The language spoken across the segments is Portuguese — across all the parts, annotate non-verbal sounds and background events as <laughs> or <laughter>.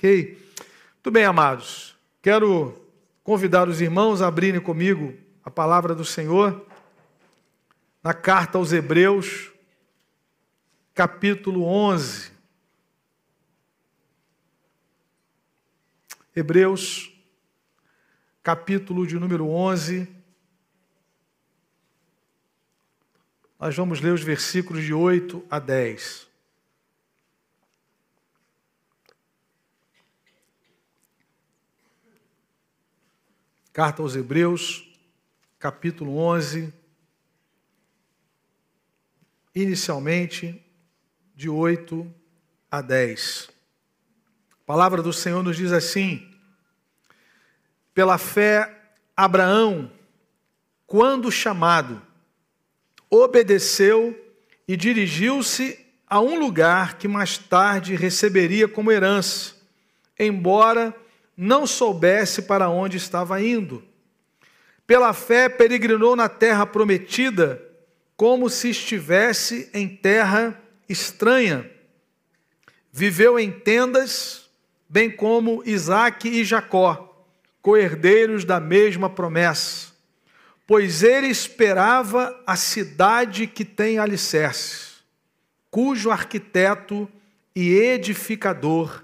Ok? Muito bem, amados. Quero convidar os irmãos a abrirem comigo a palavra do Senhor na carta aos Hebreus, capítulo 11. Hebreus, capítulo de número 11. Nós vamos ler os versículos de 8 a 10. Carta aos Hebreus, capítulo 11, inicialmente de 8 a 10. A palavra do Senhor nos diz assim: Pela fé, Abraão, quando chamado, obedeceu e dirigiu-se a um lugar que mais tarde receberia como herança, embora não soubesse para onde estava indo. Pela fé, peregrinou na terra prometida, como se estivesse em terra estranha. Viveu em tendas, bem como Isaque e Jacó, coerdeiros da mesma promessa. Pois ele esperava a cidade que tem alicerces, cujo arquiteto e edificador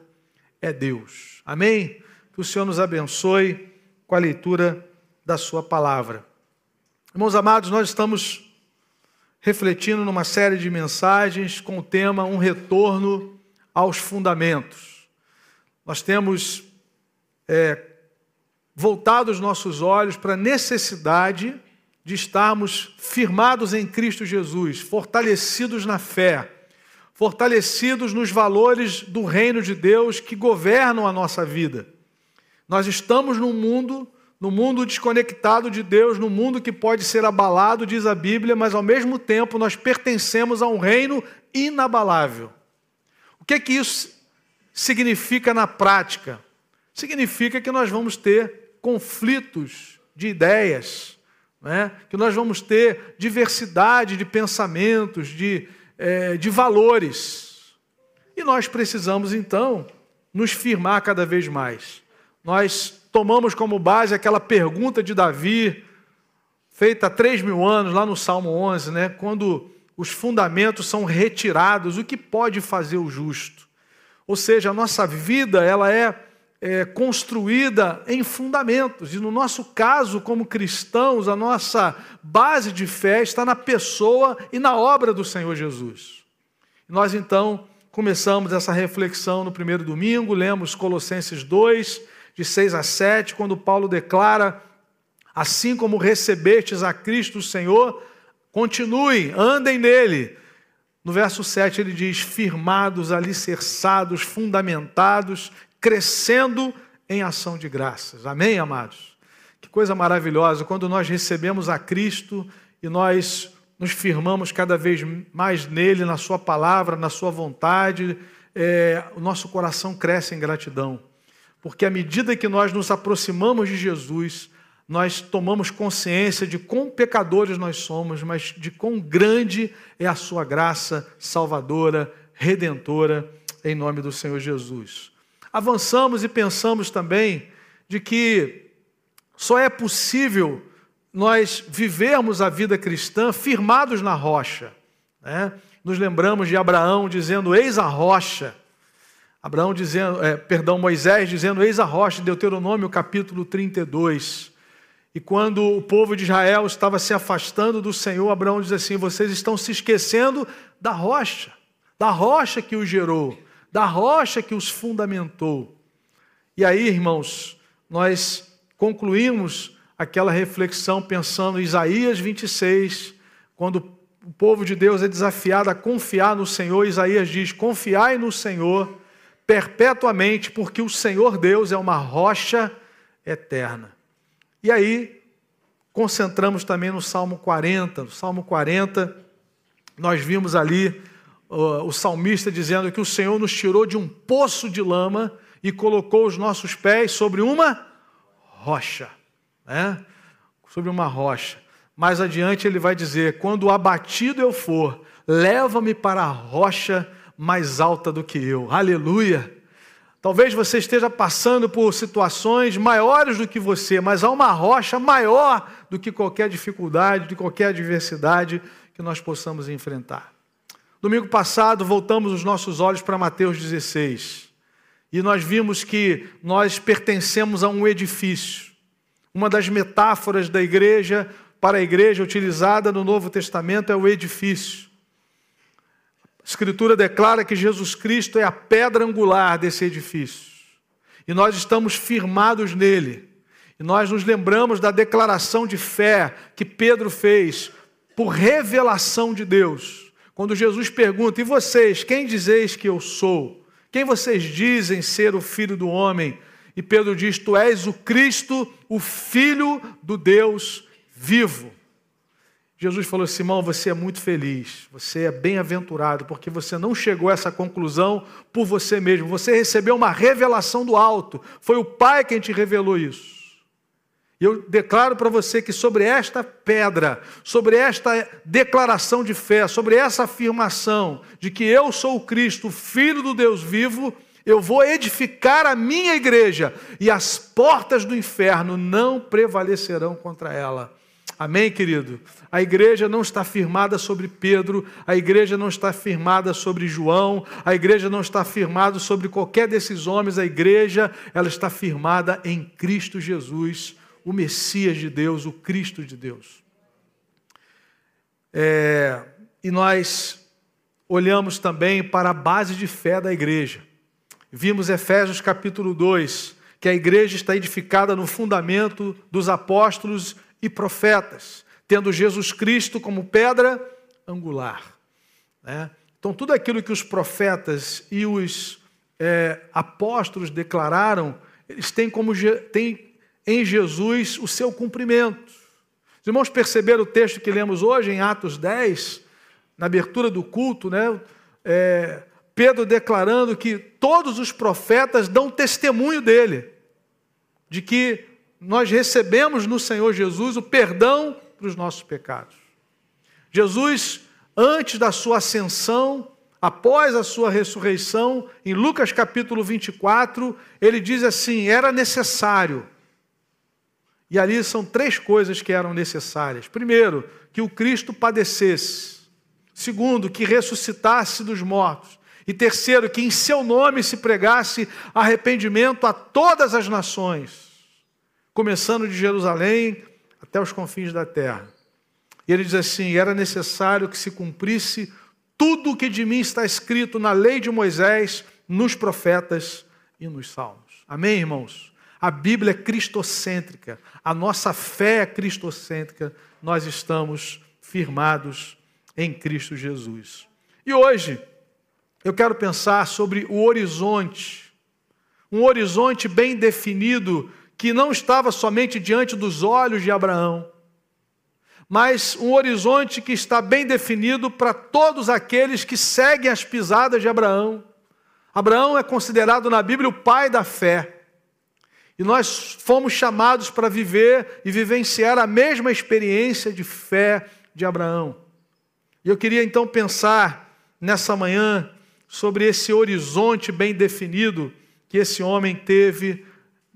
é Deus. Amém? Que o Senhor nos abençoe com a leitura da Sua palavra. Irmãos amados, nós estamos refletindo numa série de mensagens com o tema Um Retorno aos Fundamentos. Nós temos é, voltado os nossos olhos para a necessidade de estarmos firmados em Cristo Jesus, fortalecidos na fé, fortalecidos nos valores do reino de Deus que governam a nossa vida. Nós estamos num mundo, no mundo desconectado de Deus, num mundo que pode ser abalado, diz a Bíblia, mas ao mesmo tempo nós pertencemos a um reino inabalável. O que é que isso significa na prática? Significa que nós vamos ter conflitos de ideias, né? que nós vamos ter diversidade de pensamentos, de, é, de valores. E nós precisamos, então, nos firmar cada vez mais nós tomamos como base aquela pergunta de Davi, feita há três mil anos, lá no Salmo 11, né? quando os fundamentos são retirados, o que pode fazer o justo? Ou seja, a nossa vida ela é, é construída em fundamentos, e no nosso caso, como cristãos, a nossa base de fé está na pessoa e na obra do Senhor Jesus. Nós então começamos essa reflexão no primeiro domingo, lemos Colossenses 2, de 6 a 7, quando Paulo declara: Assim como recebestes a Cristo o Senhor, continuem, andem nele. No verso 7 ele diz: firmados, alicerçados, fundamentados, crescendo em ação de graças. Amém, amados? Que coisa maravilhosa quando nós recebemos a Cristo e nós nos firmamos cada vez mais nele, na Sua palavra, na Sua vontade, é, o nosso coração cresce em gratidão porque à medida que nós nos aproximamos de Jesus, nós tomamos consciência de quão pecadores nós somos, mas de quão grande é a sua graça salvadora, redentora, em nome do Senhor Jesus. Avançamos e pensamos também de que só é possível nós vivermos a vida cristã firmados na rocha. Né? Nos lembramos de Abraão dizendo: Eis a rocha. Abraão dizendo, é, perdão, Moisés dizendo: Eis a rocha, Deuteronômio capítulo 32. E quando o povo de Israel estava se afastando do Senhor, Abraão diz assim: Vocês estão se esquecendo da rocha, da rocha que os gerou, da rocha que os fundamentou. E aí, irmãos, nós concluímos aquela reflexão pensando em Isaías 26, quando o povo de Deus é desafiado a confiar no Senhor, Isaías diz: Confiai no Senhor perpetuamente, porque o Senhor Deus é uma rocha eterna. E aí, concentramos também no Salmo 40. No Salmo 40, nós vimos ali uh, o salmista dizendo que o Senhor nos tirou de um poço de lama e colocou os nossos pés sobre uma rocha. Né? Sobre uma rocha. Mais adiante ele vai dizer: Quando abatido eu for, leva-me para a rocha mais alta do que eu. Aleluia! Talvez você esteja passando por situações maiores do que você, mas há uma rocha maior do que qualquer dificuldade, de qualquer adversidade que nós possamos enfrentar. Domingo passado, voltamos os nossos olhos para Mateus 16 e nós vimos que nós pertencemos a um edifício. Uma das metáforas da igreja para a igreja utilizada no Novo Testamento é o edifício. A Escritura declara que Jesus Cristo é a pedra angular desse edifício. E nós estamos firmados nele. E nós nos lembramos da declaração de fé que Pedro fez por revelação de Deus. Quando Jesus pergunta: E vocês, quem dizeis que eu sou? Quem vocês dizem ser o filho do homem? E Pedro diz: Tu és o Cristo, o Filho do Deus vivo. Jesus falou: Simão, você é muito feliz, você é bem-aventurado, porque você não chegou a essa conclusão por você mesmo, você recebeu uma revelação do alto, foi o Pai quem te revelou isso. E eu declaro para você que sobre esta pedra, sobre esta declaração de fé, sobre essa afirmação de que eu sou o Cristo, filho do Deus vivo, eu vou edificar a minha igreja e as portas do inferno não prevalecerão contra ela. Amém, querido? A igreja não está firmada sobre Pedro, a igreja não está firmada sobre João, a igreja não está firmada sobre qualquer desses homens, a igreja, ela está firmada em Cristo Jesus o Messias de Deus, o Cristo de Deus. É, e nós olhamos também para a base de fé da igreja. Vimos Efésios capítulo 2, que a igreja está edificada no fundamento dos apóstolos e profetas, tendo Jesus Cristo como pedra angular. Né? Então, tudo aquilo que os profetas e os é, apóstolos declararam, eles têm como têm em Jesus o seu cumprimento. Os irmãos perceberam o texto que lemos hoje, em Atos 10, na abertura do culto, né? É, Pedro declarando que todos os profetas dão testemunho dele, de que nós recebemos no Senhor Jesus o perdão para os nossos pecados. Jesus, antes da sua ascensão, após a sua ressurreição, em Lucas capítulo 24, ele diz assim: era necessário e ali são três coisas que eram necessárias. Primeiro, que o Cristo padecesse. Segundo, que ressuscitasse dos mortos. E terceiro, que em seu nome se pregasse arrependimento a todas as nações, começando de Jerusalém até os confins da terra. E ele diz assim: era necessário que se cumprisse tudo o que de mim está escrito na lei de Moisés, nos profetas e nos salmos. Amém, irmãos? A Bíblia é cristocêntrica, a nossa fé é cristocêntrica, nós estamos firmados em Cristo Jesus. E hoje, eu quero pensar sobre o horizonte, um horizonte bem definido que não estava somente diante dos olhos de Abraão, mas um horizonte que está bem definido para todos aqueles que seguem as pisadas de Abraão. Abraão é considerado na Bíblia o pai da fé. E nós fomos chamados para viver e vivenciar a mesma experiência de fé de Abraão. E eu queria então pensar nessa manhã sobre esse horizonte bem definido que esse homem teve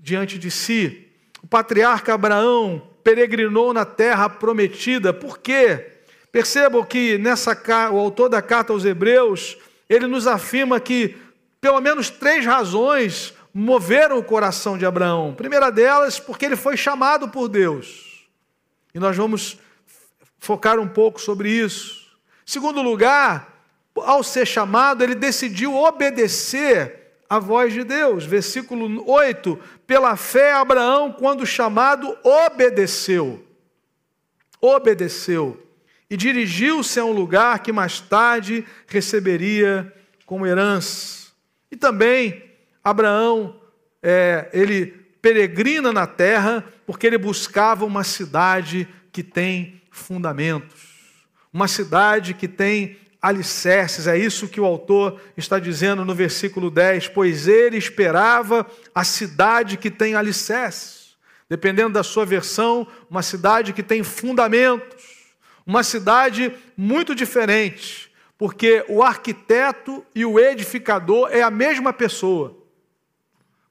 diante de si. O patriarca Abraão peregrinou na terra prometida, por quê? Percebam que nessa o autor da carta aos Hebreus, ele nos afirma que pelo menos três razões moveram o coração de Abraão. Primeira delas, porque ele foi chamado por Deus. E nós vamos focar um pouco sobre isso. Segundo lugar, ao ser chamado, ele decidiu obedecer à voz de Deus. Versículo 8: Pela fé, Abraão, quando chamado, obedeceu. Obedeceu. E dirigiu-se a um lugar que mais tarde receberia como herança. E também Abraão, é, ele peregrina na terra porque ele buscava uma cidade que tem fundamentos, uma cidade que tem alicerces. É isso que o autor está dizendo no versículo 10: pois ele esperava a cidade que tem alicerces. Dependendo da sua versão, uma cidade que tem fundamentos, uma cidade muito diferente, porque o arquiteto e o edificador é a mesma pessoa.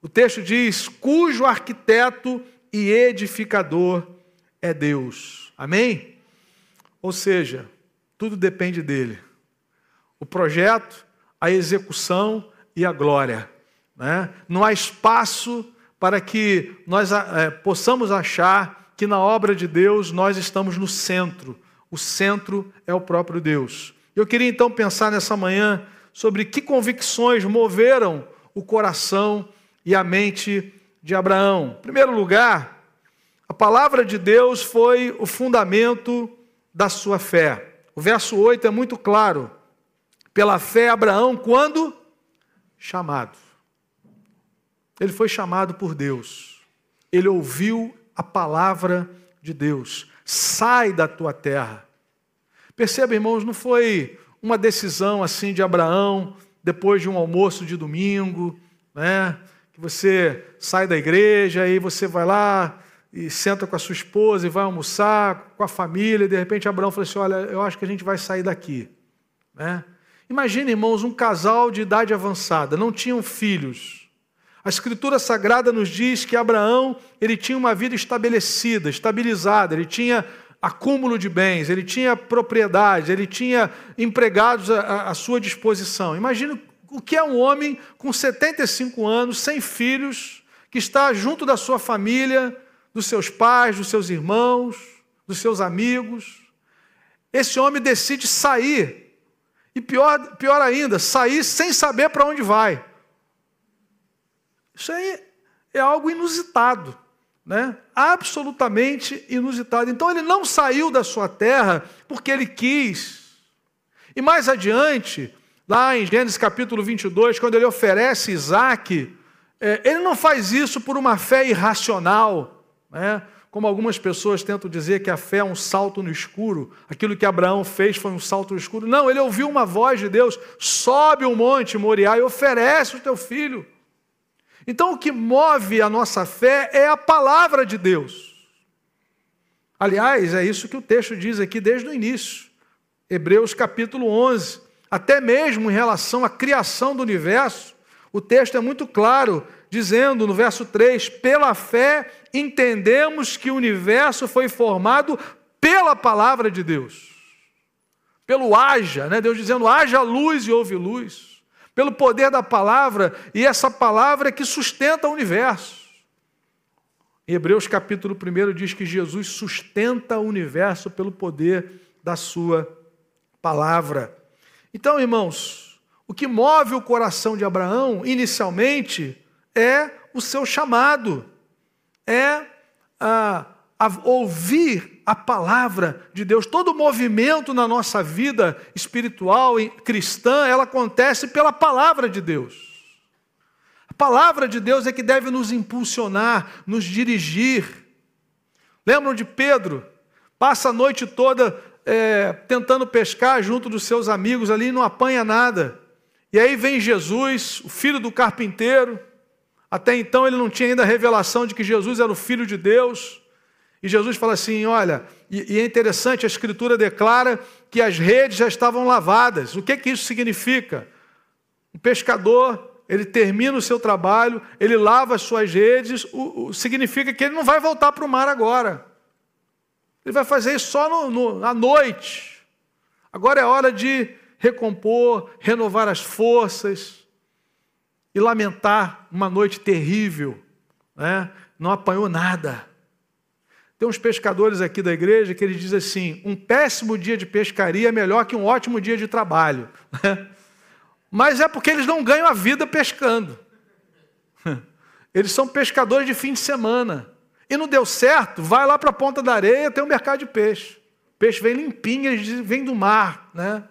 O texto diz: cujo arquiteto e edificador é Deus. Amém? Ou seja, tudo depende dele. O projeto, a execução e a glória. Né? Não há espaço para que nós é, possamos achar que na obra de Deus nós estamos no centro. O centro é o próprio Deus. Eu queria então pensar nessa manhã sobre que convicções moveram o coração e a mente de Abraão. Em primeiro lugar, a palavra de Deus foi o fundamento da sua fé. O verso 8 é muito claro. Pela fé, Abraão, quando chamado, ele foi chamado por Deus, ele ouviu a palavra de Deus: sai da tua terra. Perceba, irmãos, não foi uma decisão assim de Abraão, depois de um almoço de domingo, né? Que você sai da igreja e você vai lá e senta com a sua esposa e vai almoçar com a família, e de repente Abraão falou assim: Olha, eu acho que a gente vai sair daqui. Né? Imagine, irmãos, um casal de idade avançada, não tinham filhos. A Escritura Sagrada nos diz que Abraão ele tinha uma vida estabelecida, estabilizada, ele tinha acúmulo de bens, ele tinha propriedade, ele tinha empregados à, à sua disposição. Imagine o que é um homem com 75 anos, sem filhos, que está junto da sua família, dos seus pais, dos seus irmãos, dos seus amigos. Esse homem decide sair. E pior, pior ainda, sair sem saber para onde vai. Isso aí é algo inusitado, né? absolutamente inusitado. Então ele não saiu da sua terra porque ele quis. E mais adiante, lá em Gênesis capítulo 22, quando ele oferece Isaac, é, ele não faz isso por uma fé irracional, né? Como algumas pessoas tentam dizer que a fé é um salto no escuro, aquilo que Abraão fez foi um salto no escuro. Não, ele ouviu uma voz de Deus: sobe o monte Moriá e oferece o teu filho. Então, o que move a nossa fé é a palavra de Deus. Aliás, é isso que o texto diz aqui desde o início, Hebreus capítulo 11. Até mesmo em relação à criação do universo, o texto é muito claro, dizendo no verso 3: pela fé entendemos que o universo foi formado pela palavra de Deus. Pelo haja, né? Deus dizendo: haja luz e houve luz pelo poder da palavra, e essa palavra é que sustenta o universo. Em Hebreus capítulo 1 diz que Jesus sustenta o universo pelo poder da sua palavra. Então, irmãos, o que move o coração de Abraão, inicialmente, é o seu chamado, é a, a ouvir a palavra de Deus. Todo movimento na nossa vida espiritual e cristã, ela acontece pela palavra de Deus. A palavra de Deus é que deve nos impulsionar, nos dirigir. Lembram de Pedro? Passa a noite toda é, tentando pescar junto dos seus amigos ali e não apanha nada. E aí vem Jesus, o filho do carpinteiro. Até então ele não tinha ainda a revelação de que Jesus era o filho de Deus. E Jesus fala assim: olha, e, e, é interessante, a Escritura declara que as redes já estavam lavadas. O que, que isso significa? Um pescador, ele termina o seu trabalho, ele lava as suas redes, o, o, significa que ele não vai voltar para o mar agora. Ele vai fazer isso só no, no, à noite. Agora é hora de recompor, renovar as forças e lamentar uma noite terrível. Né? Não apanhou nada. Tem uns pescadores aqui da igreja que eles dizem assim: um péssimo dia de pescaria é melhor que um ótimo dia de trabalho. <laughs> Mas é porque eles não ganham a vida pescando. <laughs> Eles são pescadores de fim de semana. E não deu certo, vai lá para a ponta da areia, tem um mercado de peixe. O peixe vem limpinho, vem do mar, né?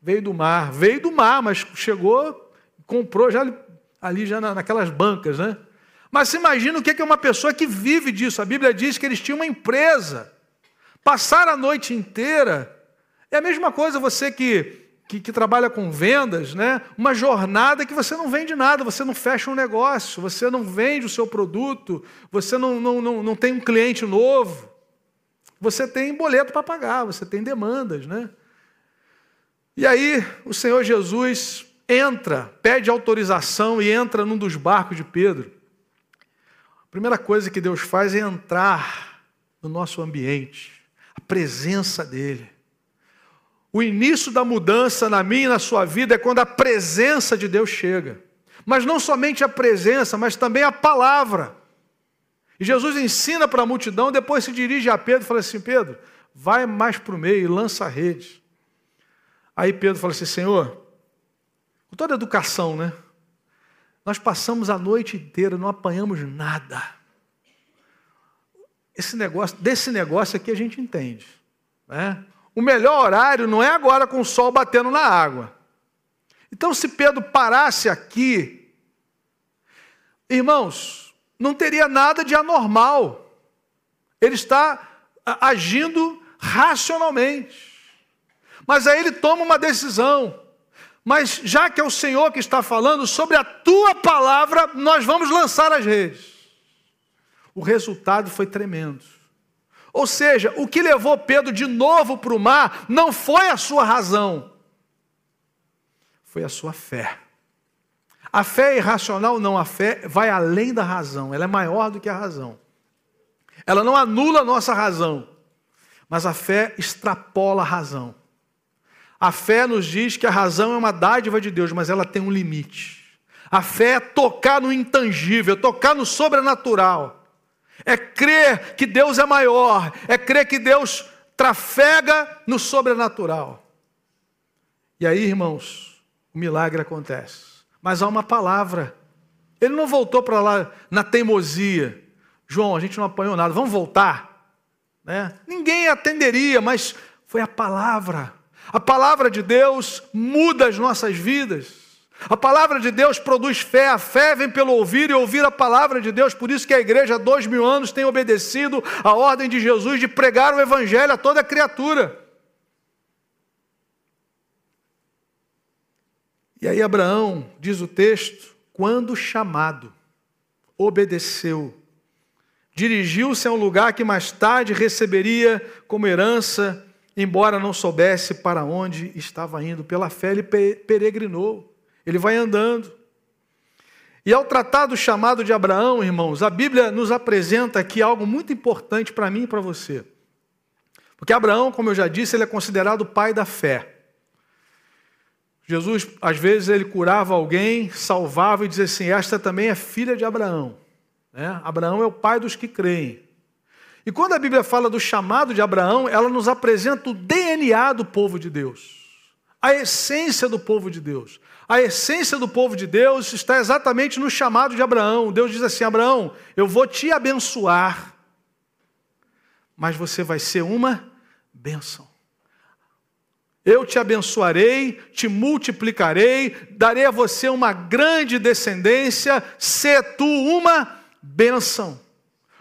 Veio do mar, veio do mar, mas chegou, comprou já ali já naquelas bancas, né? Mas se imagina o que é uma pessoa que vive disso. A Bíblia diz que eles tinham uma empresa. Passar a noite inteira. É a mesma coisa você que, que, que, trabalha com vendas, né? uma jornada que você não vende nada, você não fecha um negócio, você não vende o seu produto, você não, não, não, não tem um cliente novo. Você tem boleto para pagar, você tem demandas. Né? E aí o Senhor Jesus entra, pede autorização e entra num dos barcos de Pedro. primeira coisa que Deus faz é entrar no nosso ambiente, a presença dEle. O início da mudança na minha e na sua vida é quando a presença de Deus chega. Mas não somente a presença, mas também a palavra. E Jesus ensina para a multidão, depois se dirige a Pedro e fala assim: Pedro, vai mais para o meio e lança a rede. Aí Pedro fala assim: Senhor, com toda a educação, né? Nós passamos a noite inteira, não apanhamos nada. Esse negócio, desse negócio aqui a gente entende. Né? O melhor horário não é agora com o sol batendo na água. Então, se Pedro parasse aqui, irmãos, não teria nada de anormal. Ele está agindo racionalmente. Mas aí ele toma uma decisão. Mas já que é o Senhor que está falando, sobre a tua palavra, nós vamos lançar as redes. O resultado foi tremendo. Ou seja, o que levou Pedro de novo para o mar não foi a sua razão, foi a sua fé. A fé é irracional, não, a fé vai além da razão, ela é maior do que a razão. Ela não anula a nossa razão, mas a fé extrapola a razão. A fé nos diz que a razão é uma dádiva de Deus, mas ela tem um limite. A fé é tocar no intangível, é tocar no sobrenatural. É crer que Deus é maior, é crer que Deus trafega no sobrenatural. E aí, irmãos, o milagre acontece. Mas há uma palavra. Ele não voltou para lá na teimosia. João, a gente não apanhou nada, vamos voltar. Né? Ninguém atenderia, mas foi a palavra. A palavra de Deus muda as nossas vidas. A palavra de Deus produz fé, a fé vem pelo ouvir e ouvir a palavra de Deus. Por isso que a igreja há dois mil anos tem obedecido a ordem de Jesus de pregar o evangelho a toda criatura. E aí Abraão, diz o texto, quando chamado, obedeceu, dirigiu-se a um lugar que mais tarde receberia como herança embora não soubesse para onde estava indo. Pela fé ele peregrinou, ele vai andando. E ao tratar do chamado de Abraão, irmãos, a Bíblia nos apresenta aqui algo muito importante para mim e para você. Porque Abraão, como eu já disse, ele é considerado o pai da fé. Jesus, às vezes, ele curava alguém, salvava e dizia assim: Esta também é filha de Abraão. Né? Abraão é o pai dos que creem. E quando a Bíblia fala do chamado de Abraão, ela nos apresenta o DNA do povo de Deus, a essência do povo de Deus. A essência do povo de Deus está exatamente no chamado de Abraão. Deus diz assim: Abraão, eu vou te abençoar, mas você vai ser uma bênção. Eu te abençoarei, te multiplicarei, darei a você uma grande descendência, se tu uma bênção.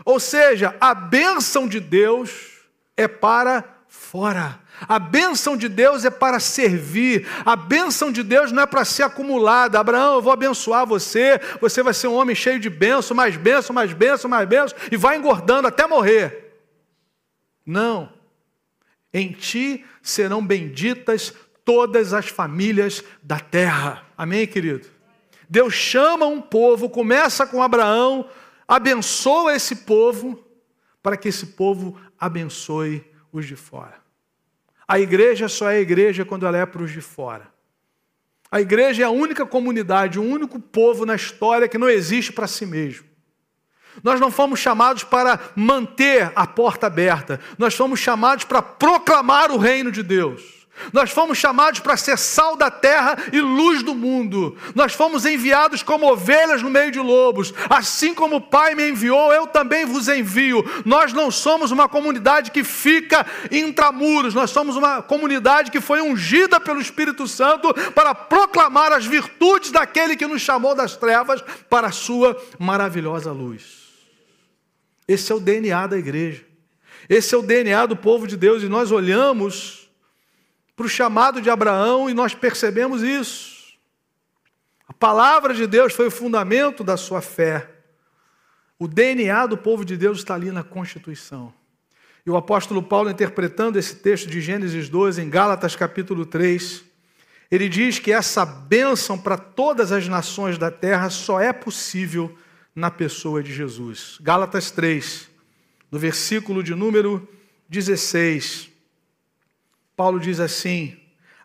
Ou seja, a bênção de Deus é para fora. A bênção de Deus é para servir. A bênção de Deus não é para ser acumulada. Abraão, eu vou abençoar você. Você vai ser um homem cheio de bênção, mais bênção, mais bênção, mais bênção, e vai engordando até morrer. Não. Em ti serão benditas todas as famílias da terra. Amém, querido? Deus chama um povo, começa com Abraão, abençoa esse povo, para que esse povo abençoe os de fora. A igreja só é igreja quando ela é para os de fora. A igreja é a única comunidade, o único povo na história que não existe para si mesmo. Nós não fomos chamados para manter a porta aberta, nós fomos chamados para proclamar o reino de Deus. Nós fomos chamados para ser sal da terra e luz do mundo. Nós fomos enviados como ovelhas no meio de lobos. Assim como o Pai me enviou, eu também vos envio. Nós não somos uma comunidade que fica intramuros. Nós somos uma comunidade que foi ungida pelo Espírito Santo para proclamar as virtudes daquele que nos chamou das trevas para a sua maravilhosa luz. Esse é o DNA da igreja. Esse é o DNA do povo de Deus e nós olhamos para o chamado de Abraão e nós percebemos isso. A palavra de Deus foi o fundamento da sua fé. O DNA do povo de Deus está ali na Constituição. E o apóstolo Paulo, interpretando esse texto de Gênesis 12, em Gálatas capítulo 3, ele diz que essa bênção para todas as nações da terra só é possível na pessoa de Jesus. Gálatas 3, no versículo de número 16, Paulo diz assim: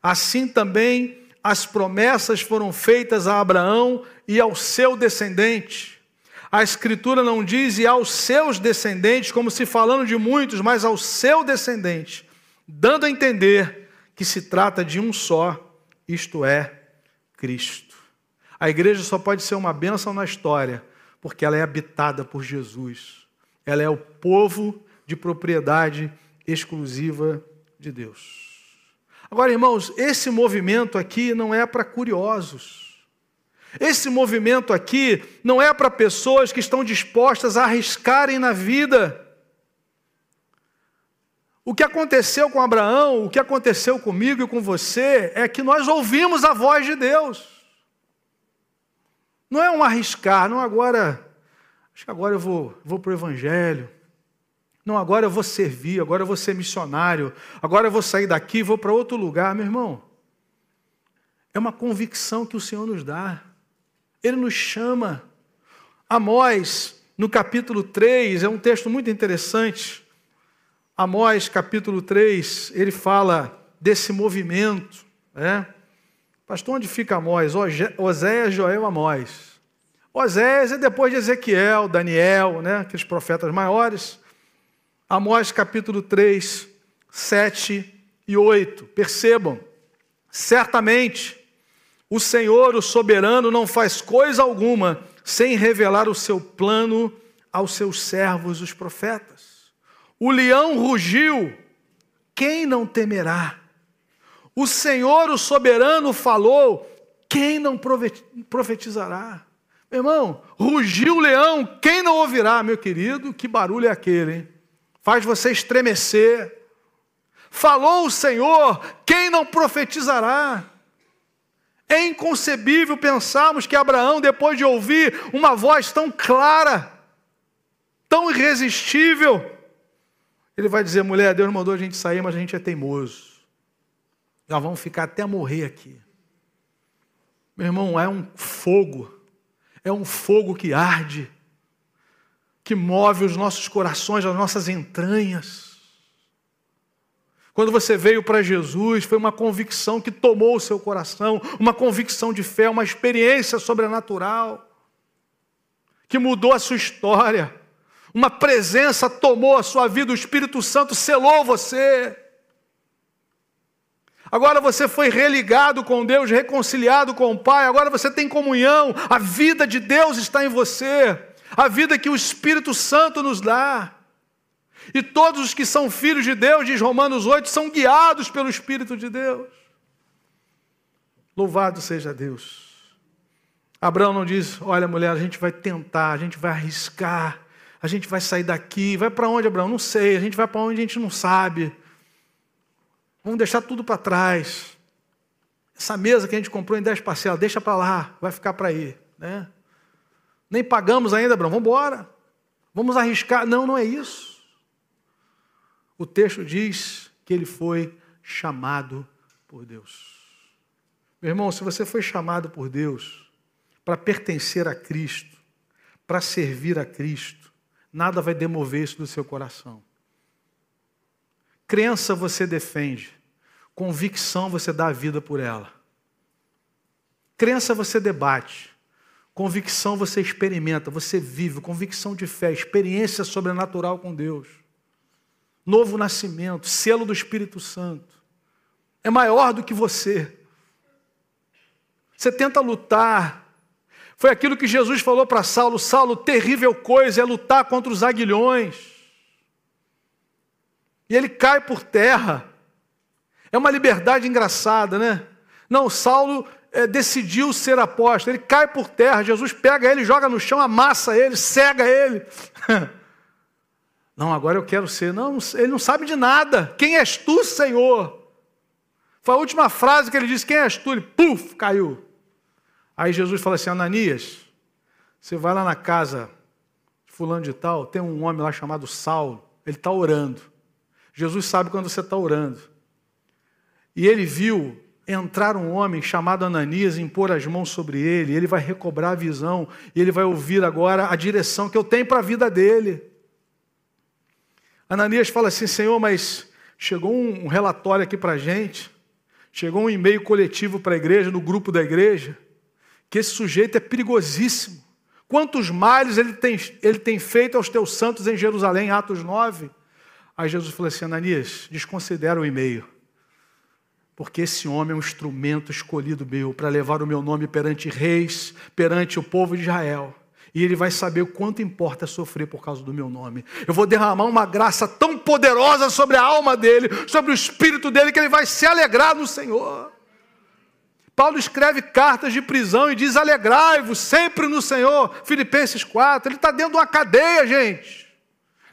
Assim também as promessas foram feitas a Abraão e ao seu descendente. A Escritura não diz e aos seus descendentes, como se falando de muitos, mas ao seu descendente, dando a entender que se trata de um só, isto é, Cristo. A igreja só pode ser uma bênção na história, porque ela é habitada por Jesus. Ela é o povo de propriedade exclusiva de Deus. Agora, irmãos, esse movimento aqui não é para curiosos. Esse movimento aqui não é para pessoas que estão dispostas a arriscarem na vida. O que aconteceu com Abraão, o que aconteceu comigo e com você, é que nós ouvimos a voz de Deus. Não é um arriscar, não agora, acho que agora eu vou, vou para o Evangelho. Não, agora eu vou servir, agora eu vou ser missionário, agora eu vou sair daqui e vou para outro lugar, meu irmão. É uma convicção que o Senhor nos dá. Ele nos chama. Amós, no capítulo 3, é um texto muito interessante. Amós, capítulo 3, ele fala desse movimento. Né? Pastor, onde fica Amós? Oséias, Joel, Amós. Oséias é depois de Ezequiel, Daniel, né? aqueles profetas maiores. Amós capítulo 3, 7 e 8. Percebam, certamente o Senhor, o soberano, não faz coisa alguma sem revelar o seu plano aos seus servos, os profetas. O leão rugiu, quem não temerá? O Senhor, o soberano, falou, quem não profetizará? Meu irmão, rugiu o leão, quem não ouvirá, meu querido? Que barulho é aquele, hein? Faz você estremecer. Falou o Senhor, quem não profetizará? É inconcebível pensarmos que Abraão, depois de ouvir uma voz tão clara, tão irresistível, ele vai dizer: mulher, Deus mandou a gente sair, mas a gente é teimoso. Nós vamos ficar até morrer aqui. Meu irmão, é um fogo, é um fogo que arde que move os nossos corações, as nossas entranhas. Quando você veio para Jesus, foi uma convicção que tomou o seu coração, uma convicção de fé, uma experiência sobrenatural, que mudou a sua história. Uma presença tomou a sua vida, o Espírito Santo selou você. Agora você foi religado com Deus, reconciliado com o Pai, agora você tem comunhão, a vida de Deus está em você a vida que o Espírito Santo nos dá. E todos os que são filhos de Deus, diz Romanos 8, são guiados pelo Espírito de Deus. Louvado seja Deus. Abraão não diz: Olha, mulher, a gente vai tentar, a gente vai arriscar, a gente vai sair daqui. Vai para onde, Abraão? Não sei. A gente vai para onde a gente não sabe. Vamos deixar tudo para trás. Essa mesa que a gente comprou em dez parcelas, deixa para lá, vai ficar para aí. Né? Nem pagamos ainda, Abraão. Vamos embora. Vamos arriscar. Não, não é isso. O texto diz que ele foi chamado por Deus. Meu irmão, se você foi chamado por Deus para pertencer a Cristo, para servir a Cristo, nada vai demover isso do seu coração. Crença você defende, convicção você dá a vida por ela. Crença você debate, Convicção você experimenta, você vive, convicção de fé, experiência sobrenatural com Deus. Novo nascimento, selo do Espírito Santo. É maior do que você. Você tenta lutar. Foi aquilo que Jesus falou para Saulo: Saulo, terrível coisa é lutar contra os aguilhões. E ele cai por terra. É uma liberdade engraçada, né? Não, Saulo é, decidiu ser apóstolo, ele cai por terra, Jesus pega ele, joga no chão, amassa ele, cega ele. <laughs> Não, agora eu quero ser. Não, ele não sabe de nada. Quem és tu, Senhor? Foi a última frase que ele disse: Quem és tu? Ele, puf, caiu. Aí Jesus fala assim: Ananias, você vai lá na casa de fulano de tal, tem um homem lá chamado Saulo, ele está orando. Jesus sabe quando você está orando. E ele viu entrar um homem chamado Ananias, impor as mãos sobre ele, ele vai recobrar a visão ele vai ouvir agora a direção que eu tenho para a vida dele. Ananias fala assim: Senhor, mas chegou um relatório aqui para a gente, chegou um e-mail coletivo para a igreja, no grupo da igreja, que esse sujeito é perigosíssimo. Quantos males ele tem, ele tem feito aos teus santos em Jerusalém, Atos 9. Aí Jesus falou assim: Ananias, desconsidera o e-mail porque esse homem é um instrumento escolhido meu para levar o meu nome perante reis, perante o povo de Israel. E ele vai saber o quanto importa sofrer por causa do meu nome. Eu vou derramar uma graça tão poderosa sobre a alma dele, sobre o espírito dele, que ele vai se alegrar no Senhor. Paulo escreve cartas de prisão e diz: alegrai-vos sempre no Senhor. Filipenses 4. Ele está dentro de uma cadeia, gente.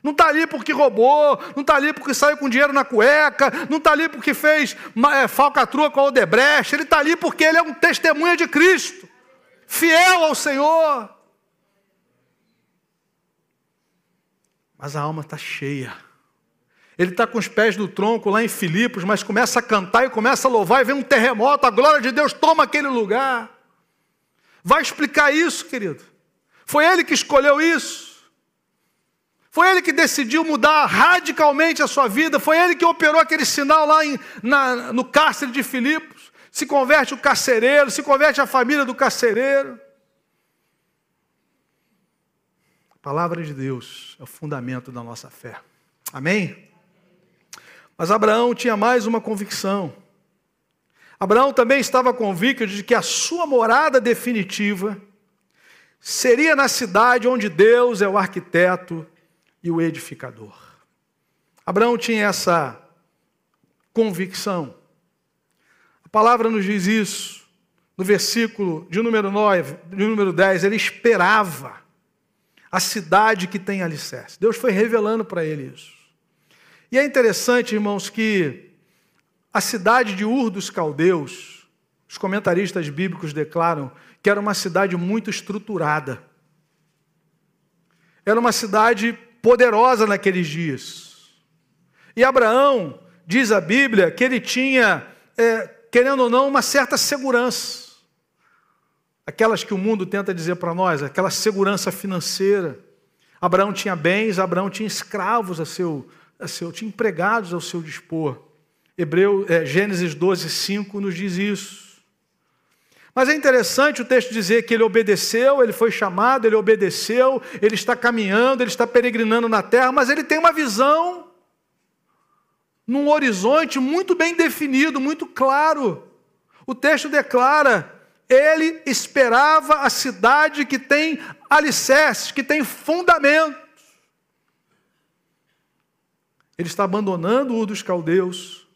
Não está ali porque roubou, não está ali porque saiu com dinheiro na cueca, não está ali porque fez é, falcatrua com a Odebrecht, ele está ali porque ele é um testemunha de Cristo, fiel ao Senhor. Mas a alma está cheia. Ele está com os pés no tronco lá em Filipos, mas começa a cantar e começa a louvar, e vem um terremoto, a glória de Deus toma aquele lugar. Vai explicar isso, querido. Foi ele que escolheu isso. Foi ele que decidiu mudar radicalmente a sua vida. Foi ele que operou aquele sinal lá em, na, no cárcere de Filipos. Se converte o carcereiro, se converte a família do carcereiro. A palavra de Deus é o fundamento da nossa fé. Amém? Mas Abraão tinha mais uma convicção. Abraão também estava convicto de que a sua morada definitiva seria na cidade onde Deus é o arquiteto e o edificador. Abraão tinha essa convicção. A palavra nos diz isso. No versículo de número 9, de número 10, ele esperava a cidade que tem alicerce. Deus foi revelando para ele isso. E é interessante, irmãos, que a cidade de Ur dos Caldeus, os comentaristas bíblicos declaram que era uma cidade muito estruturada. Era uma cidade poderosa naqueles dias. E Abraão, diz a Bíblia, que ele tinha, é, querendo ou não, uma certa segurança. Aquelas que o mundo tenta dizer para nós, aquela segurança financeira. Abraão tinha bens, Abraão tinha escravos a seu, a seu tinha empregados ao seu dispor. Hebreu, é, Gênesis 12, 5 nos diz isso. Mas é interessante o texto dizer que ele obedeceu, ele foi chamado, ele obedeceu, ele está caminhando, ele está peregrinando na terra, mas ele tem uma visão num horizonte muito bem definido, muito claro. O texto declara: ele esperava a cidade que tem alicerces, que tem fundamentos. Ele está abandonando o dos caldeus,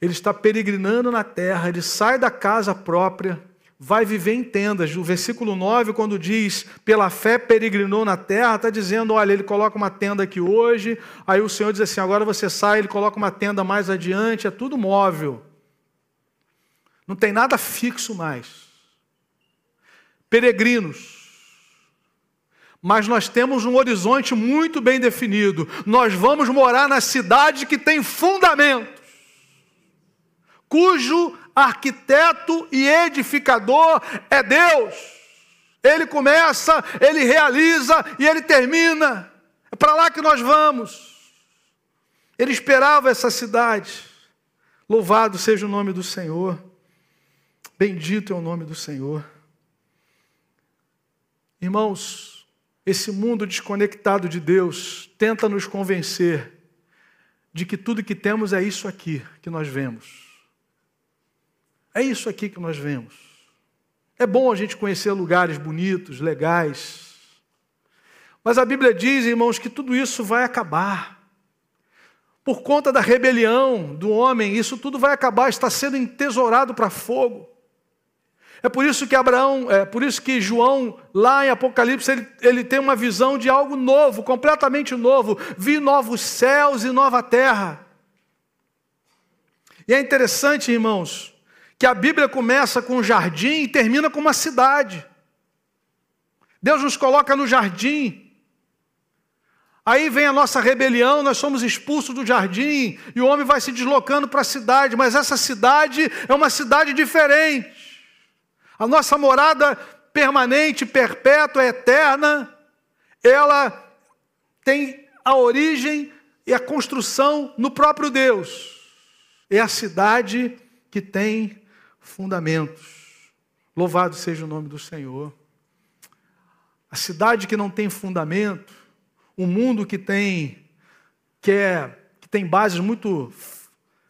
ele está peregrinando na terra, ele sai da casa própria, vai viver em tendas. O versículo 9, quando diz, pela fé peregrinou na terra, está dizendo, olha, ele coloca uma tenda aqui hoje, aí o Senhor diz assim, agora você sai, ele coloca uma tenda mais adiante, é tudo móvel. Não tem nada fixo mais. Peregrinos. Mas nós temos um horizonte muito bem definido. Nós vamos morar na cidade que tem fundamento cujo arquiteto e edificador é Deus. Ele começa, ele realiza e ele termina. É para lá que nós vamos. Ele esperava essa cidade. Louvado seja o nome do Senhor. Bendito é o nome do Senhor. Irmãos, esse mundo desconectado de Deus tenta nos convencer de que tudo que temos é isso aqui que nós vemos. É isso aqui que nós vemos. É bom a gente conhecer lugares bonitos, legais. Mas a Bíblia diz, irmãos, que tudo isso vai acabar. Por conta da rebelião do homem, isso tudo vai acabar, está sendo entesourado para fogo. É por isso que Abraão, é por isso que João, lá em Apocalipse, ele, ele tem uma visão de algo novo, completamente novo. Vi novos céus e nova terra. E é interessante, irmãos, que a Bíblia começa com um jardim e termina com uma cidade. Deus nos coloca no jardim. Aí vem a nossa rebelião, nós somos expulsos do jardim e o homem vai se deslocando para a cidade, mas essa cidade é uma cidade diferente. A nossa morada permanente, perpétua, eterna, ela tem a origem e a construção no próprio Deus. É a cidade que tem fundamentos. Louvado seja o nome do Senhor. A cidade que não tem fundamento, um mundo que tem que, é, que tem bases muito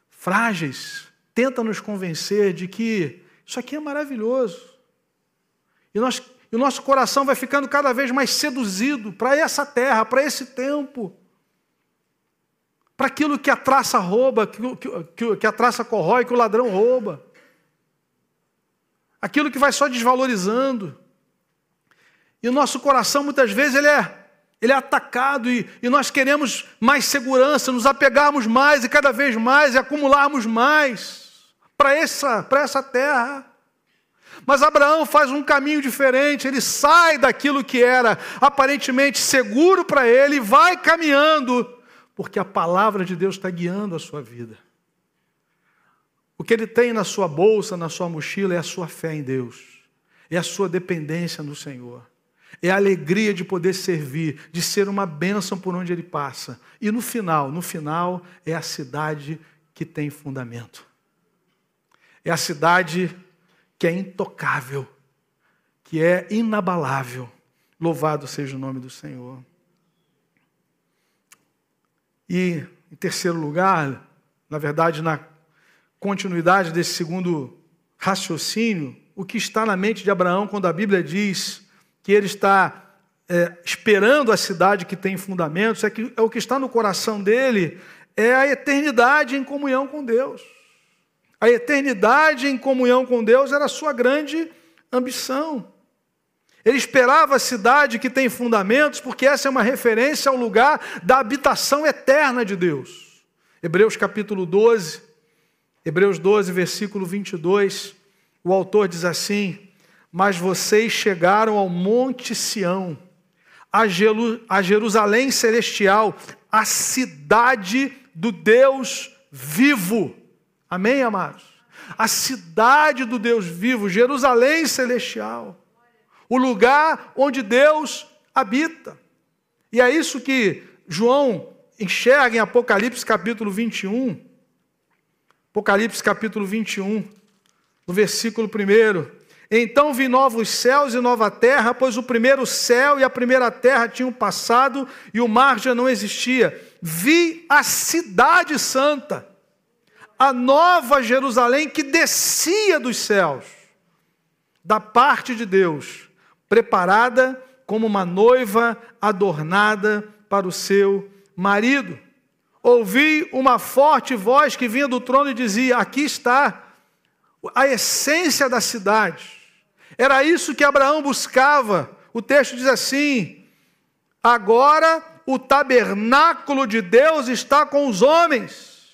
frágeis, tenta nos convencer de que isso aqui é maravilhoso. E, nós, e o nosso coração vai ficando cada vez mais seduzido para essa terra, para esse tempo, para aquilo que a traça rouba, que, que, que a traça corrói, que o ladrão rouba. Aquilo que vai só desvalorizando. E o nosso coração, muitas vezes, ele é ele é atacado e, e, nós queremos mais segurança, nos apegarmos mais e cada vez mais e acumularmos mais para essa, essa terra. Mas Abraão faz um caminho diferente, ele sai daquilo que era aparentemente seguro para ele e vai caminhando, porque a palavra de Deus está guiando a sua vida. O que ele tem na sua bolsa, na sua mochila, é a sua fé em Deus, é a sua dependência no Senhor. É a alegria de poder servir, de ser uma bênção por onde ele passa. E no final, no final, é a cidade que tem fundamento. É a cidade que é intocável, que é inabalável. Louvado seja o nome do Senhor. E, em terceiro lugar, na verdade, na continuidade desse segundo raciocínio, o que está na mente de Abraão quando a Bíblia diz que ele está é, esperando a cidade que tem fundamentos, é, que, é o que está no coração dele, é a eternidade em comunhão com Deus. A eternidade em comunhão com Deus era a sua grande ambição. Ele esperava a cidade que tem fundamentos, porque essa é uma referência ao lugar da habitação eterna de Deus. Hebreus capítulo 12, Hebreus 12, versículo 22, o autor diz assim: mas vocês chegaram ao Monte Sião, a, Jerusalém celestial, a cidade do Deus vivo. Amém, amados? A cidade do Deus vivo, Jerusalém celestial, o lugar onde Deus habita. E é isso que João enxerga em Apocalipse capítulo 21. Apocalipse capítulo 21, no versículo 1. Então vi novos céus e nova terra, pois o primeiro céu e a primeira terra tinham passado e o mar já não existia. Vi a cidade santa, a nova Jerusalém que descia dos céus, da parte de Deus, preparada como uma noiva adornada para o seu marido. Ouvi uma forte voz que vinha do trono e dizia: Aqui está a essência da cidade era isso que Abraão buscava. O texto diz assim: agora o tabernáculo de Deus está com os homens,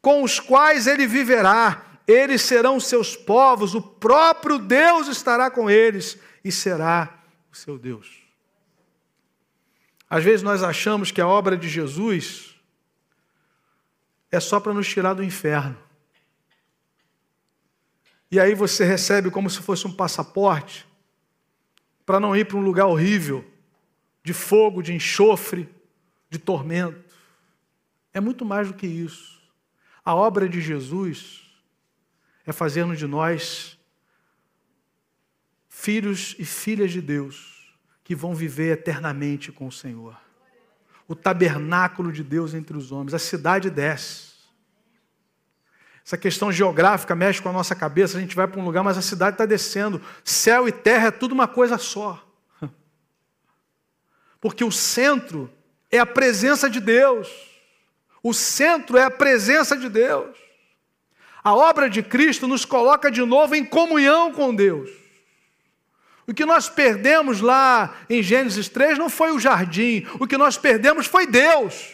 com os quais ele viverá. Eles serão seus povos, o próprio Deus estará com eles e será o seu Deus. Às vezes nós achamos que a obra de Jesus é só para nos tirar do inferno. E aí você recebe como se fosse um passaporte para não ir para um lugar horrível, de fogo, de enxofre, de tormento. É muito mais do que isso. A obra de Jesus é fazermos de nós filhos e filhas de Deus que vão viver eternamente com o Senhor. O tabernáculo de Deus entre os homens, a cidade desce. Essa questão geográfica mexe com a nossa cabeça, a gente vai para um lugar, mas a cidade está descendo. Céu e terra é tudo uma coisa só. <laughs> Porque o centro é a presença de Deus. O centro é a presença de Deus. A obra de Cristo nos coloca de novo em comunhão com Deus. O que nós perdemos lá em Gênesis 3 não foi o jardim, o que nós perdemos foi Deus.